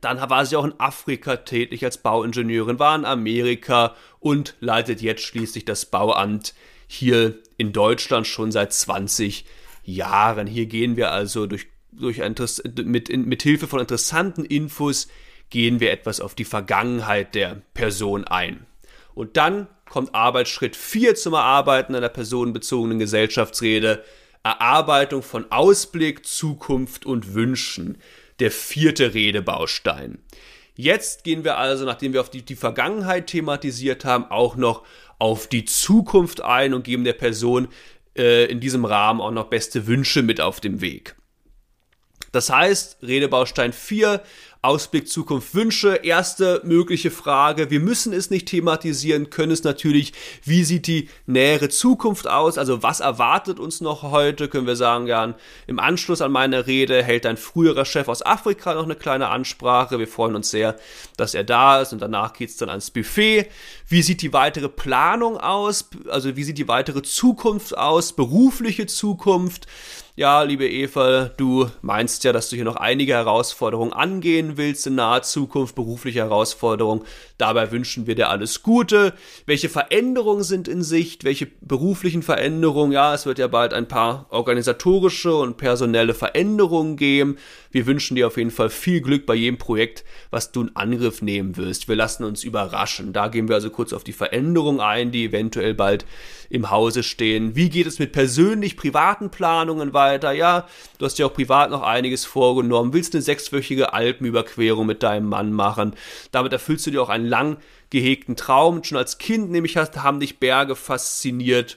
Dann war sie auch in Afrika tätig als Bauingenieurin, war in Amerika und leitet jetzt schließlich das Bauamt hier in Deutschland schon seit 20 Jahren. Hier gehen wir also durch, durch ein, mit, mit Hilfe von interessanten Infos gehen wir etwas auf die Vergangenheit der Person ein. Und dann kommt Arbeitsschritt 4 zum Erarbeiten einer personenbezogenen Gesellschaftsrede. Erarbeitung von Ausblick, Zukunft und Wünschen. Der vierte Redebaustein. Jetzt gehen wir also, nachdem wir auf die, die Vergangenheit thematisiert haben, auch noch auf die Zukunft ein und geben der Person äh, in diesem Rahmen auch noch beste Wünsche mit auf dem Weg. Das heißt, Redebaustein 4, Ausblick Zukunft Wünsche. Erste mögliche Frage. Wir müssen es nicht thematisieren, können es natürlich. Wie sieht die nähere Zukunft aus? Also was erwartet uns noch heute? Können wir sagen, ja, im Anschluss an meine Rede hält ein früherer Chef aus Afrika noch eine kleine Ansprache. Wir freuen uns sehr, dass er da ist und danach geht es dann ans Buffet. Wie sieht die weitere Planung aus? Also wie sieht die weitere Zukunft aus? Berufliche Zukunft? ja, liebe Eva, du meinst ja, dass du hier noch einige Herausforderungen angehen willst in naher Zukunft, berufliche Herausforderungen. Dabei wünschen wir dir alles Gute. Welche Veränderungen sind in Sicht? Welche beruflichen Veränderungen? Ja, es wird ja bald ein paar organisatorische und personelle Veränderungen geben. Wir wünschen dir auf jeden Fall viel Glück bei jedem Projekt, was du in Angriff nehmen wirst. Wir lassen uns überraschen. Da gehen wir also kurz auf die Veränderungen ein, die eventuell bald im Hause stehen. Wie geht es mit persönlich privaten Planungen weiter? Ja, du hast ja auch privat noch einiges vorgenommen. Willst eine sechswöchige Alpenüberquerung mit deinem Mann machen? Damit erfüllst du dir auch einen lang gehegten Traum. Schon als Kind nämlich hast, haben dich Berge fasziniert.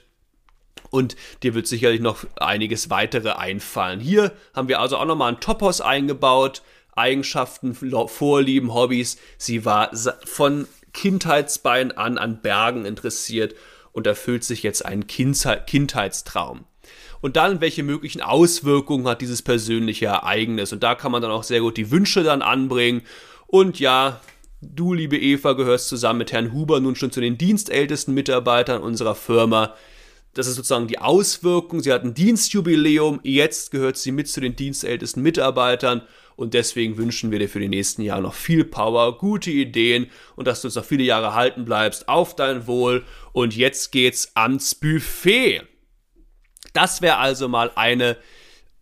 Und dir wird sicherlich noch einiges weitere einfallen. Hier haben wir also auch nochmal ein Topos eingebaut. Eigenschaften, Vorlieben, Hobbys. Sie war von Kindheitsbein an an Bergen interessiert und erfüllt sich jetzt einen Kindheitstraum. Und dann, welche möglichen Auswirkungen hat dieses persönliche Ereignis? Und da kann man dann auch sehr gut die Wünsche dann anbringen. Und ja, du, liebe Eva, gehörst zusammen mit Herrn Huber nun schon zu den dienstältesten Mitarbeitern unserer Firma. Das ist sozusagen die Auswirkung. Sie hat ein Dienstjubiläum. Jetzt gehört sie mit zu den dienstältesten Mitarbeitern. Und deswegen wünschen wir dir für die nächsten Jahre noch viel Power, gute Ideen und dass du uns noch viele Jahre halten bleibst. Auf dein Wohl. Und jetzt geht's ans Buffet. Das wäre also mal eine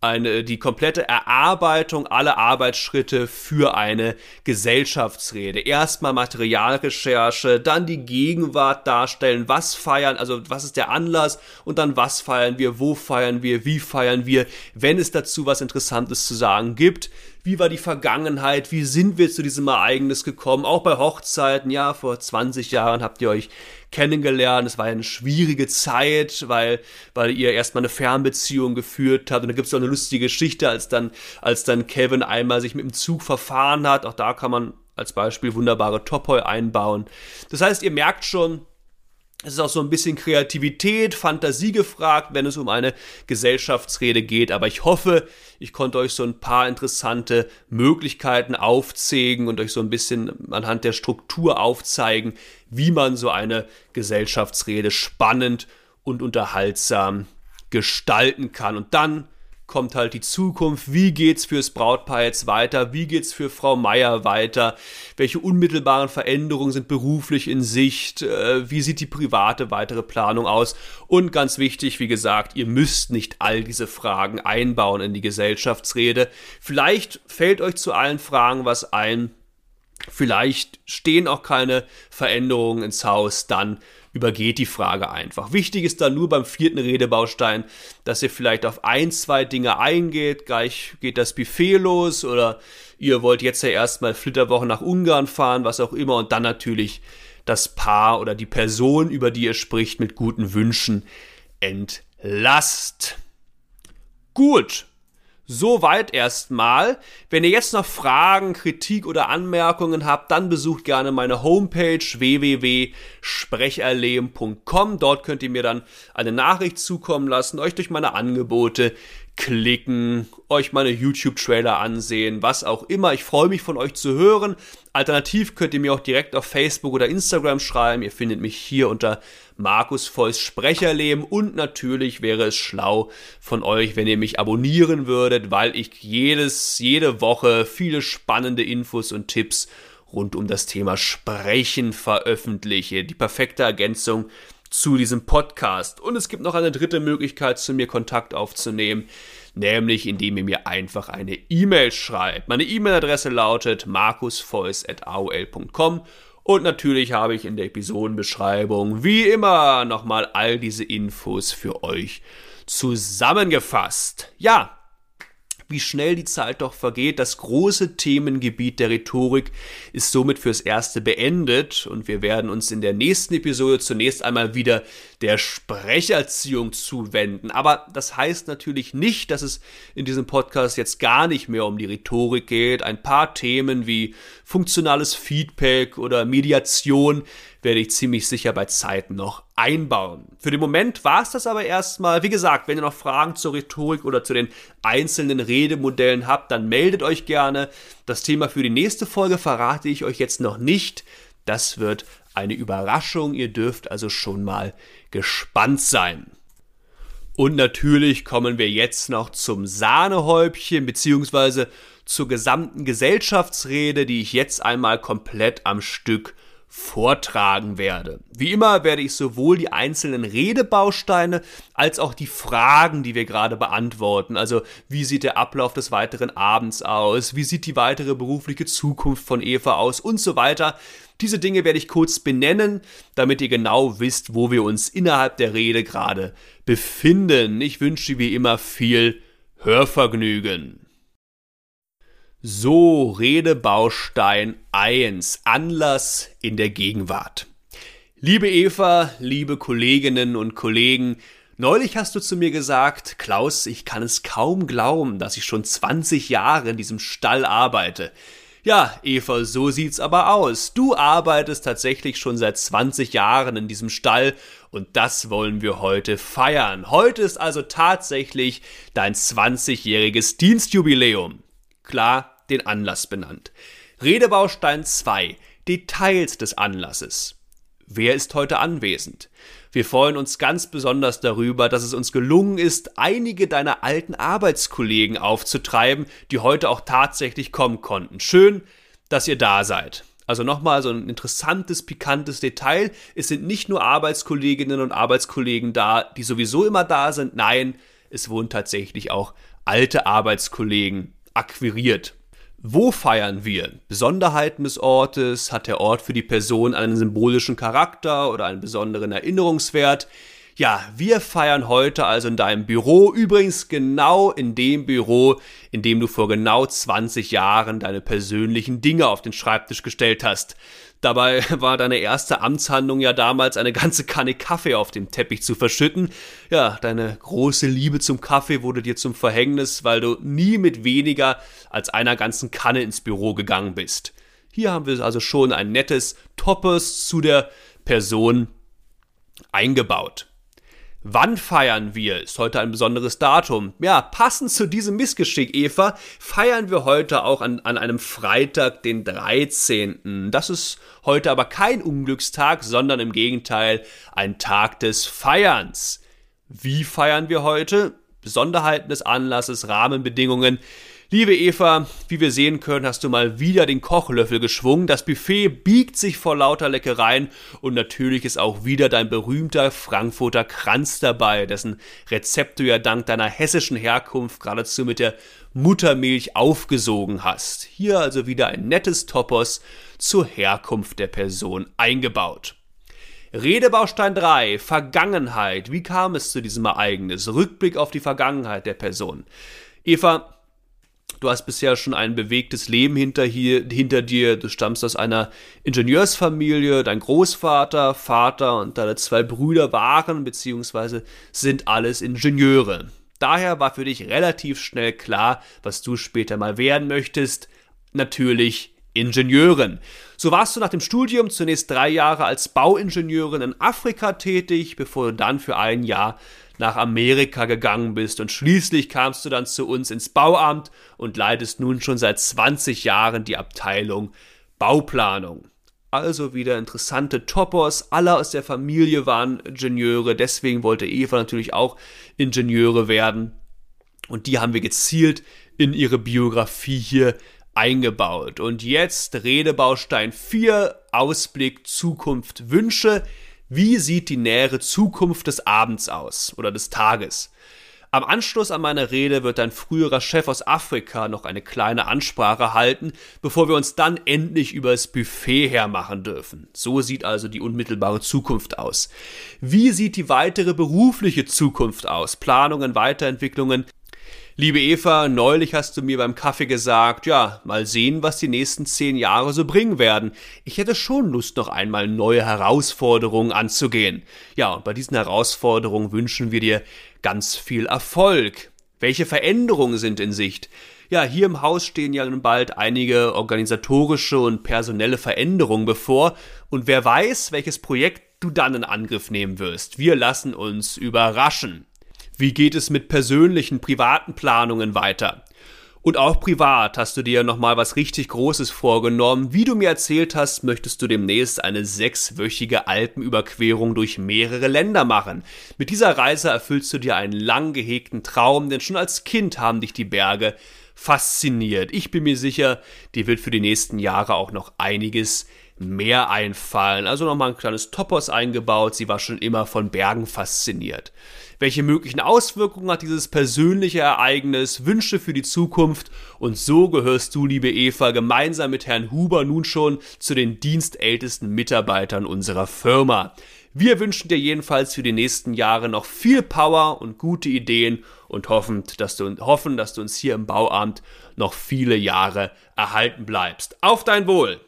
eine, die komplette Erarbeitung aller Arbeitsschritte für eine Gesellschaftsrede. Erstmal Materialrecherche, dann die Gegenwart darstellen, was feiern, also was ist der Anlass und dann was feiern wir, wo feiern wir, wie feiern wir, wenn es dazu was Interessantes zu sagen gibt wie war die Vergangenheit, wie sind wir zu diesem Ereignis gekommen, auch bei Hochzeiten, ja, vor 20 Jahren habt ihr euch kennengelernt, es war eine schwierige Zeit, weil, weil ihr erstmal eine Fernbeziehung geführt habt. Und da gibt es auch eine lustige Geschichte, als dann, als dann Kevin einmal sich mit dem Zug verfahren hat, auch da kann man als Beispiel wunderbare Topoi einbauen. Das heißt, ihr merkt schon, es ist auch so ein bisschen Kreativität, Fantasie gefragt, wenn es um eine Gesellschaftsrede geht. Aber ich hoffe, ich konnte euch so ein paar interessante Möglichkeiten aufzeigen und euch so ein bisschen anhand der Struktur aufzeigen, wie man so eine Gesellschaftsrede spannend und unterhaltsam gestalten kann. Und dann kommt halt die Zukunft, wie geht's fürs Brautpaar jetzt weiter, wie geht's für Frau Meier weiter, welche unmittelbaren Veränderungen sind beruflich in Sicht, äh, wie sieht die private weitere Planung aus? Und ganz wichtig, wie gesagt, ihr müsst nicht all diese Fragen einbauen in die Gesellschaftsrede. Vielleicht fällt euch zu allen Fragen was ein, vielleicht stehen auch keine Veränderungen ins Haus, dann übergeht die Frage einfach. Wichtig ist dann nur beim vierten Redebaustein, dass ihr vielleicht auf ein, zwei Dinge eingeht. Gleich geht das Buffet los oder ihr wollt jetzt ja erstmal Flitterwochen nach Ungarn fahren, was auch immer. Und dann natürlich das Paar oder die Person, über die ihr spricht, mit guten Wünschen entlasst. Gut. Soweit erstmal. Wenn ihr jetzt noch Fragen, Kritik oder Anmerkungen habt, dann besucht gerne meine Homepage www.sprecherleben.com. Dort könnt ihr mir dann eine Nachricht zukommen lassen, euch durch meine Angebote klicken, euch meine YouTube-Trailer ansehen, was auch immer. Ich freue mich von euch zu hören. Alternativ könnt ihr mir auch direkt auf Facebook oder Instagram schreiben. Ihr findet mich hier unter Markus Volls Sprecherleben und natürlich wäre es schlau von euch, wenn ihr mich abonnieren würdet, weil ich jedes, jede Woche viele spannende Infos und Tipps rund um das Thema Sprechen veröffentliche. Die perfekte Ergänzung zu diesem Podcast. Und es gibt noch eine dritte Möglichkeit, zu mir Kontakt aufzunehmen, nämlich indem ihr mir einfach eine E-Mail schreibt. Meine E-Mail-Adresse lautet markusfeuss.aol.com und natürlich habe ich in der Episodenbeschreibung wie immer nochmal all diese Infos für euch zusammengefasst. Ja, wie schnell die Zeit doch vergeht. Das große Themengebiet der Rhetorik ist somit fürs Erste beendet und wir werden uns in der nächsten Episode zunächst einmal wieder der Sprecherziehung zuwenden. Aber das heißt natürlich nicht, dass es in diesem Podcast jetzt gar nicht mehr um die Rhetorik geht. Ein paar Themen wie funktionales Feedback oder Mediation werde ich ziemlich sicher bei Zeiten noch einbauen. Für den Moment war es das aber erstmal. Wie gesagt, wenn ihr noch Fragen zur Rhetorik oder zu den einzelnen Redemodellen habt, dann meldet euch gerne. Das Thema für die nächste Folge verrate ich euch jetzt noch nicht. Das wird eine Überraschung. Ihr dürft also schon mal gespannt sein. Und natürlich kommen wir jetzt noch zum Sahnehäubchen beziehungsweise zur gesamten Gesellschaftsrede, die ich jetzt einmal komplett am Stück vortragen werde. Wie immer werde ich sowohl die einzelnen Redebausteine als auch die Fragen, die wir gerade beantworten, also wie sieht der Ablauf des weiteren Abends aus, wie sieht die weitere berufliche Zukunft von Eva aus und so weiter. Diese Dinge werde ich kurz benennen, damit ihr genau wisst, wo wir uns innerhalb der Rede gerade befinden. Ich wünsche wie immer viel Hörvergnügen. So, Redebaustein 1. Anlass in der Gegenwart. Liebe Eva, liebe Kolleginnen und Kollegen, neulich hast du zu mir gesagt, Klaus, ich kann es kaum glauben, dass ich schon 20 Jahre in diesem Stall arbeite. Ja, Eva, so sieht's aber aus. Du arbeitest tatsächlich schon seit 20 Jahren in diesem Stall und das wollen wir heute feiern. Heute ist also tatsächlich dein 20-jähriges Dienstjubiläum klar den Anlass benannt. Redebaustein 2. Details des Anlasses. Wer ist heute anwesend? Wir freuen uns ganz besonders darüber, dass es uns gelungen ist, einige deiner alten Arbeitskollegen aufzutreiben, die heute auch tatsächlich kommen konnten. Schön, dass ihr da seid. Also nochmal so ein interessantes, pikantes Detail. Es sind nicht nur Arbeitskolleginnen und Arbeitskollegen da, die sowieso immer da sind. Nein, es wohnen tatsächlich auch alte Arbeitskollegen akquiriert. Wo feiern wir? Besonderheiten des Ortes? Hat der Ort für die Person einen symbolischen Charakter oder einen besonderen Erinnerungswert? Ja, wir feiern heute also in deinem Büro, übrigens genau in dem Büro, in dem du vor genau 20 Jahren deine persönlichen Dinge auf den Schreibtisch gestellt hast. Dabei war deine erste Amtshandlung ja damals eine ganze Kanne Kaffee auf dem Teppich zu verschütten. Ja, deine große Liebe zum Kaffee wurde dir zum Verhängnis, weil du nie mit weniger als einer ganzen Kanne ins Büro gegangen bist. Hier haben wir also schon ein nettes Toppers zu der Person eingebaut. Wann feiern wir? Ist heute ein besonderes Datum. Ja, passend zu diesem Missgeschick, Eva, feiern wir heute auch an, an einem Freitag, den 13. Das ist heute aber kein Unglückstag, sondern im Gegenteil ein Tag des Feierns. Wie feiern wir heute? Besonderheiten des Anlasses, Rahmenbedingungen. Liebe Eva, wie wir sehen können, hast du mal wieder den Kochlöffel geschwungen. Das Buffet biegt sich vor lauter Leckereien und natürlich ist auch wieder dein berühmter Frankfurter Kranz dabei, dessen Rezept du ja dank deiner hessischen Herkunft geradezu mit der Muttermilch aufgesogen hast. Hier also wieder ein nettes Topos zur Herkunft der Person eingebaut. Redebaustein 3, Vergangenheit. Wie kam es zu diesem Ereignis? Rückblick auf die Vergangenheit der Person. Eva, Du hast bisher schon ein bewegtes Leben hinter, hier, hinter dir. Du stammst aus einer Ingenieursfamilie. Dein Großvater, Vater und deine zwei Brüder waren bzw. sind alles Ingenieure. Daher war für dich relativ schnell klar, was du später mal werden möchtest. Natürlich Ingenieurin. So warst du nach dem Studium zunächst drei Jahre als Bauingenieurin in Afrika tätig, bevor du dann für ein Jahr nach Amerika gegangen bist und schließlich kamst du dann zu uns ins Bauamt und leitest nun schon seit 20 Jahren die Abteilung Bauplanung. Also wieder interessante Topos. Alle aus der Familie waren Ingenieure, deswegen wollte Eva natürlich auch Ingenieure werden. Und die haben wir gezielt in ihre Biografie hier eingebaut. Und jetzt Redebaustein 4, Ausblick, Zukunft, Wünsche. Wie sieht die nähere Zukunft des Abends aus oder des Tages? Am Anschluss an meine Rede wird ein früherer Chef aus Afrika noch eine kleine Ansprache halten, bevor wir uns dann endlich über das Buffet hermachen dürfen. So sieht also die unmittelbare Zukunft aus. Wie sieht die weitere berufliche Zukunft aus? Planungen, Weiterentwicklungen, Liebe Eva, neulich hast du mir beim Kaffee gesagt, ja, mal sehen, was die nächsten zehn Jahre so bringen werden. Ich hätte schon Lust, noch einmal neue Herausforderungen anzugehen. Ja, und bei diesen Herausforderungen wünschen wir dir ganz viel Erfolg. Welche Veränderungen sind in Sicht? Ja, hier im Haus stehen ja nun bald einige organisatorische und personelle Veränderungen bevor und wer weiß, welches Projekt du dann in Angriff nehmen wirst. Wir lassen uns überraschen. Wie geht es mit persönlichen, privaten Planungen weiter? Und auch privat hast du dir nochmal was richtig Großes vorgenommen. Wie du mir erzählt hast, möchtest du demnächst eine sechswöchige Alpenüberquerung durch mehrere Länder machen. Mit dieser Reise erfüllst du dir einen lang gehegten Traum, denn schon als Kind haben dich die Berge fasziniert. Ich bin mir sicher, dir wird für die nächsten Jahre auch noch einiges mehr einfallen. Also nochmal ein kleines Topos eingebaut. Sie war schon immer von Bergen fasziniert. Welche möglichen Auswirkungen hat dieses persönliche Ereignis? Wünsche für die Zukunft? Und so gehörst du, liebe Eva, gemeinsam mit Herrn Huber nun schon zu den dienstältesten Mitarbeitern unserer Firma. Wir wünschen dir jedenfalls für die nächsten Jahre noch viel Power und gute Ideen und hoffen, dass du, hoffen, dass du uns hier im Bauamt noch viele Jahre erhalten bleibst. Auf dein Wohl!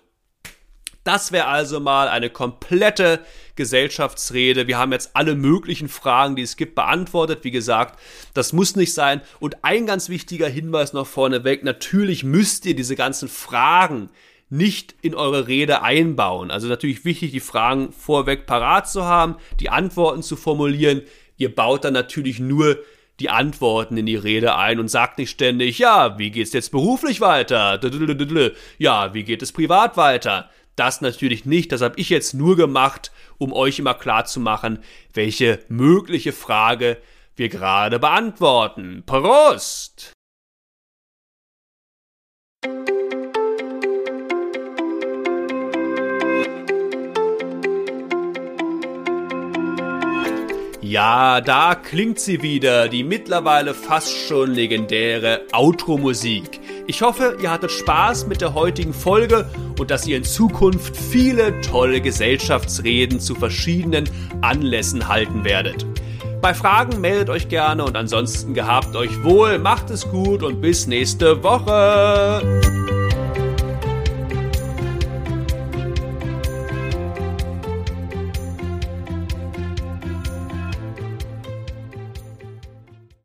Das wäre also mal eine komplette Gesellschaftsrede. Wir haben jetzt alle möglichen Fragen, die es gibt, beantwortet. Wie gesagt, das muss nicht sein. Und ein ganz wichtiger Hinweis noch vorneweg. Natürlich müsst ihr diese ganzen Fragen nicht in eure Rede einbauen. Also natürlich wichtig, die Fragen vorweg parat zu haben, die Antworten zu formulieren. Ihr baut dann natürlich nur die Antworten in die Rede ein und sagt nicht ständig, ja, wie geht's jetzt beruflich weiter? Ja, wie geht es privat weiter? Das natürlich nicht. Das habe ich jetzt nur gemacht, um euch immer klar zu machen, welche mögliche Frage wir gerade beantworten. Prost! Ja, da klingt sie wieder, die mittlerweile fast schon legendäre Outro-Musik. Ich hoffe, ihr hattet Spaß mit der heutigen Folge und dass ihr in Zukunft viele tolle Gesellschaftsreden zu verschiedenen Anlässen halten werdet. Bei Fragen meldet euch gerne und ansonsten gehabt euch wohl, macht es gut und bis nächste Woche.